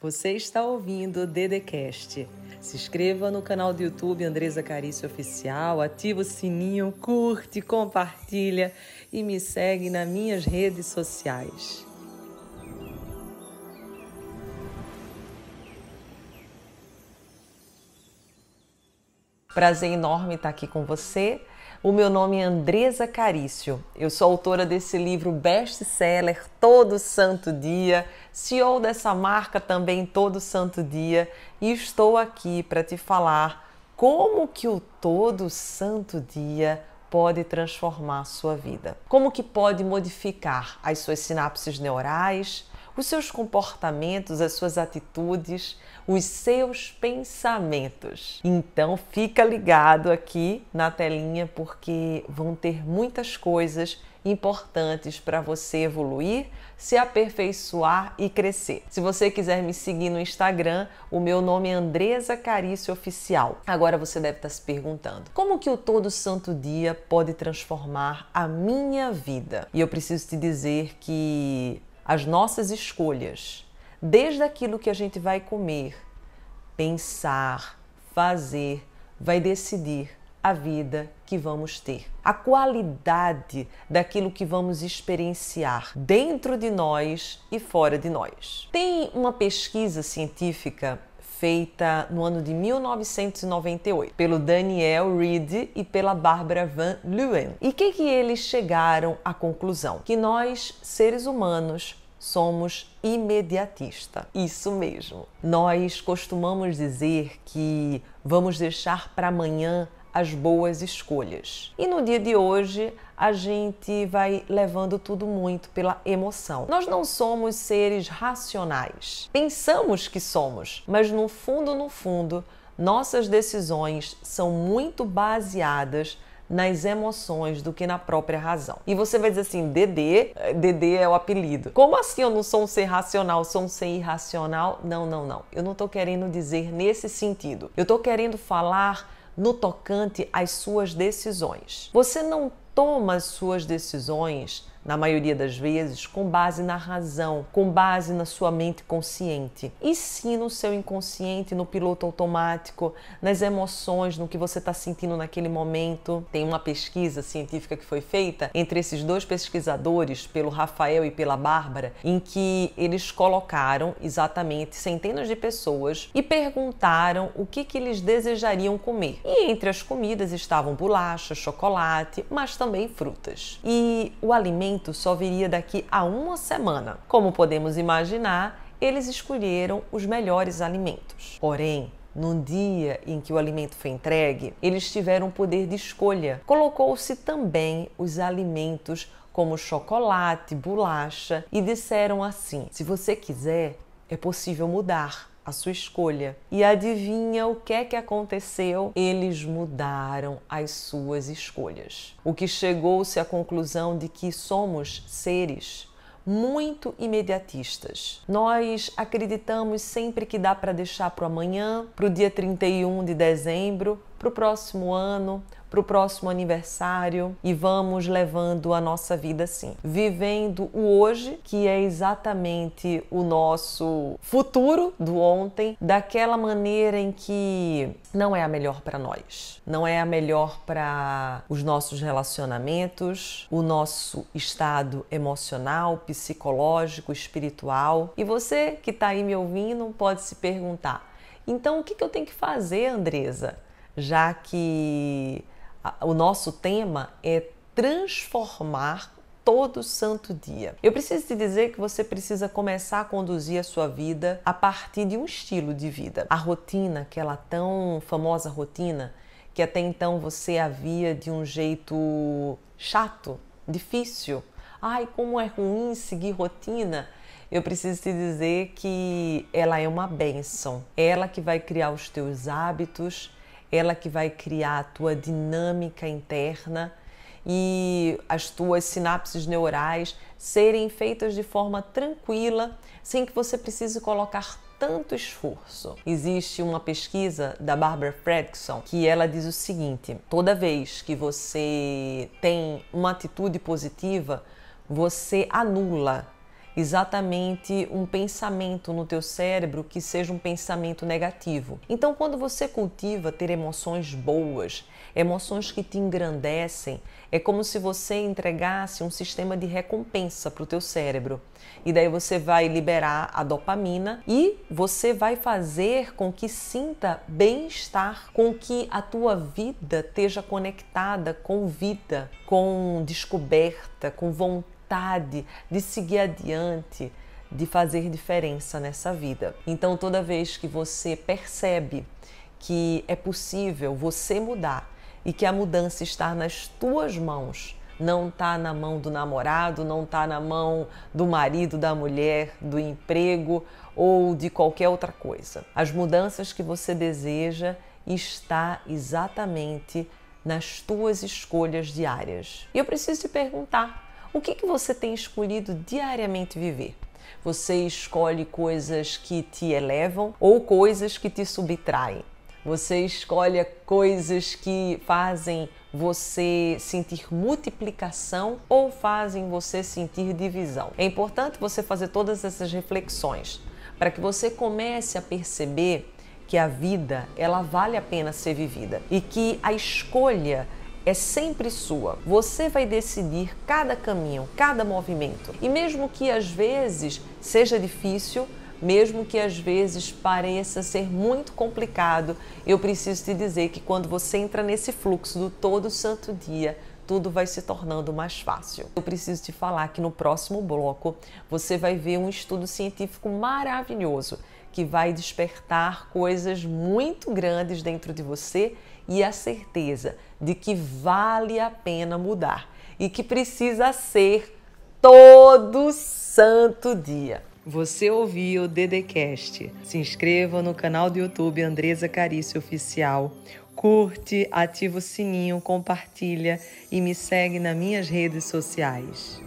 Você está ouvindo o Dedecast. Se inscreva no canal do YouTube Andresa Carício Oficial, ativa o sininho, curte, compartilha e me segue nas minhas redes sociais. Prazer enorme estar aqui com você. O meu nome é Andresa Carício. Eu sou autora desse livro best-seller Todo Santo Dia, CEO dessa marca também Todo Santo Dia, e estou aqui para te falar como que o Todo Santo Dia pode transformar a sua vida. Como que pode modificar as suas sinapses neurais, os seus comportamentos, as suas atitudes, os seus pensamentos. Então fica ligado aqui na telinha porque vão ter muitas coisas importantes para você evoluir, se aperfeiçoar e crescer. Se você quiser me seguir no Instagram, o meu nome é Andresa Carício Oficial. Agora você deve estar se perguntando: como que o todo santo dia pode transformar a minha vida? E eu preciso te dizer que as nossas escolhas, desde aquilo que a gente vai comer, pensar, fazer, vai decidir a vida que vamos ter, a qualidade daquilo que vamos experienciar dentro de nós e fora de nós. Tem uma pesquisa científica feita no ano de 1998 pelo Daniel Reed e pela Barbara Van Leeuwen. E que que eles chegaram à conclusão? Que nós, seres humanos, somos imediatista. Isso mesmo. Nós costumamos dizer que vamos deixar para amanhã as boas escolhas. E no dia de hoje, a gente vai levando tudo muito pela emoção. Nós não somos seres racionais. Pensamos que somos, mas no fundo, no fundo, nossas decisões são muito baseadas nas emoções do que na própria razão. E você vai dizer assim, Dedê, Dedê é o apelido. Como assim eu não sou um ser racional, sou um ser irracional? Não, não, não. Eu não estou querendo dizer nesse sentido. Eu estou querendo falar no tocante às suas decisões. Você não toma as suas decisões na maioria das vezes, com base na razão, com base na sua mente consciente, e sim no seu inconsciente, no piloto automático, nas emoções, no que você está sentindo naquele momento. Tem uma pesquisa científica que foi feita entre esses dois pesquisadores, pelo Rafael e pela Bárbara, em que eles colocaram exatamente centenas de pessoas e perguntaram o que, que eles desejariam comer. E entre as comidas estavam bolacha, chocolate, mas também frutas. E o alimento alimento só viria daqui a uma semana. Como podemos imaginar, eles escolheram os melhores alimentos. Porém, no dia em que o alimento foi entregue, eles tiveram poder de escolha. Colocou-se também os alimentos como chocolate, bolacha e disseram assim: se você quiser, é possível mudar a sua escolha. E adivinha o que é que aconteceu? Eles mudaram as suas escolhas. O que chegou-se à conclusão de que somos seres muito imediatistas. Nós acreditamos sempre que dá para deixar para o amanhã, para o dia 31 de dezembro, para o próximo ano, para o próximo aniversário e vamos levando a nossa vida assim, vivendo o hoje, que é exatamente o nosso futuro do ontem, daquela maneira em que não é a melhor para nós, não é a melhor para os nossos relacionamentos, o nosso estado emocional, psicológico, espiritual. E você que está aí me ouvindo pode se perguntar: então o que eu tenho que fazer, Andresa? Já que o nosso tema é transformar todo santo dia. Eu preciso te dizer que você precisa começar a conduzir a sua vida a partir de um estilo de vida. A rotina, aquela tão famosa rotina que até então você havia de um jeito chato, difícil. Ai, como é ruim seguir rotina. Eu preciso te dizer que ela é uma benção. Ela que vai criar os teus hábitos, ela que vai criar a tua dinâmica interna e as tuas sinapses neurais serem feitas de forma tranquila, sem que você precise colocar tanto esforço. Existe uma pesquisa da Barbara Fredrickson que ela diz o seguinte: toda vez que você tem uma atitude positiva, você anula exatamente um pensamento no teu cérebro que seja um pensamento negativo. Então, quando você cultiva ter emoções boas, emoções que te engrandecem, é como se você entregasse um sistema de recompensa para o teu cérebro. E daí você vai liberar a dopamina e você vai fazer com que sinta bem-estar, com que a tua vida esteja conectada com vida, com descoberta, com vontade vontade de seguir adiante, de fazer diferença nessa vida. Então, toda vez que você percebe que é possível você mudar e que a mudança está nas tuas mãos, não está na mão do namorado, não está na mão do marido, da mulher, do emprego ou de qualquer outra coisa. As mudanças que você deseja está exatamente nas tuas escolhas diárias. E eu preciso te perguntar: o que, que você tem escolhido diariamente viver? Você escolhe coisas que te elevam ou coisas que te subtraem? Você escolhe coisas que fazem você sentir multiplicação ou fazem você sentir divisão. É importante você fazer todas essas reflexões para que você comece a perceber que a vida ela vale a pena ser vivida e que a escolha é sempre sua. Você vai decidir cada caminho, cada movimento. E mesmo que às vezes seja difícil, mesmo que às vezes pareça ser muito complicado, eu preciso te dizer que quando você entra nesse fluxo do todo santo dia, tudo vai se tornando mais fácil. Eu preciso te falar que no próximo bloco você vai ver um estudo científico maravilhoso que vai despertar coisas muito grandes dentro de você e a certeza de que vale a pena mudar e que precisa ser todo santo dia. Você ouviu o Dedecast. Se inscreva no canal do YouTube Andresa Carício Oficial. Curte, ativa o sininho, compartilha e me segue nas minhas redes sociais.